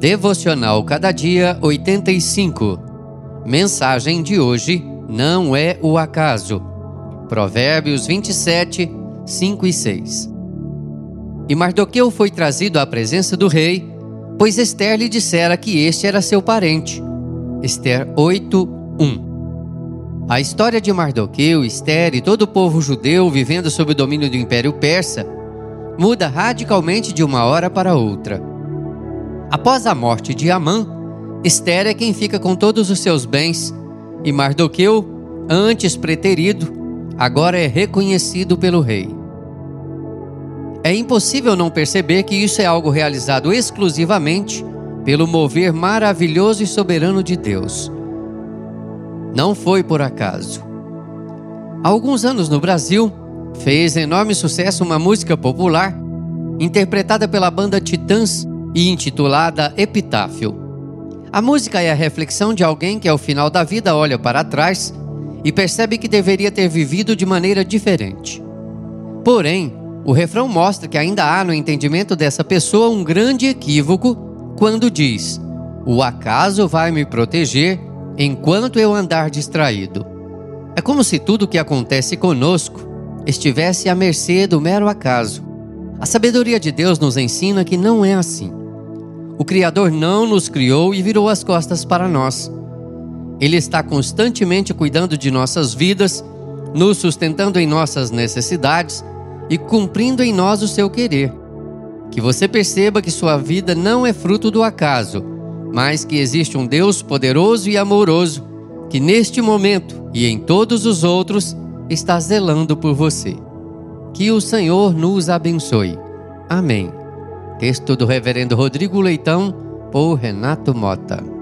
Devocional Cada Dia 85. Mensagem de hoje não é o acaso. Provérbios 27, 5 e 6. E Mardoqueu foi trazido à presença do rei, pois Esther lhe dissera que este era seu parente. Esther 8, 1. A história de Mardoqueu, Esther e todo o povo judeu vivendo sob o domínio do Império Persa muda radicalmente de uma hora para outra. Após a morte de Amã, Esther é quem fica com todos os seus bens e Mardoqueu, antes preterido, agora é reconhecido pelo rei. É impossível não perceber que isso é algo realizado exclusivamente pelo mover maravilhoso e soberano de Deus não foi por acaso. Há alguns anos no Brasil, fez enorme sucesso uma música popular interpretada pela banda Titãs e intitulada Epitáfio. A música é a reflexão de alguém que ao final da vida olha para trás e percebe que deveria ter vivido de maneira diferente. Porém, o refrão mostra que ainda há no entendimento dessa pessoa um grande equívoco quando diz: O acaso vai me proteger enquanto eu andar distraído. É como se tudo o que acontece conosco estivesse à mercê do mero acaso. A sabedoria de Deus nos ensina que não é assim. O Criador não nos criou e virou as costas para nós. Ele está constantemente cuidando de nossas vidas, nos sustentando em nossas necessidades e cumprindo em nós o seu querer. Que você perceba que sua vida não é fruto do acaso, mas que existe um Deus poderoso e amoroso que neste momento e em todos os outros está zelando por você. Que o Senhor nos abençoe. Amém. Texto do Reverendo Rodrigo Leitão, por Renato Mota.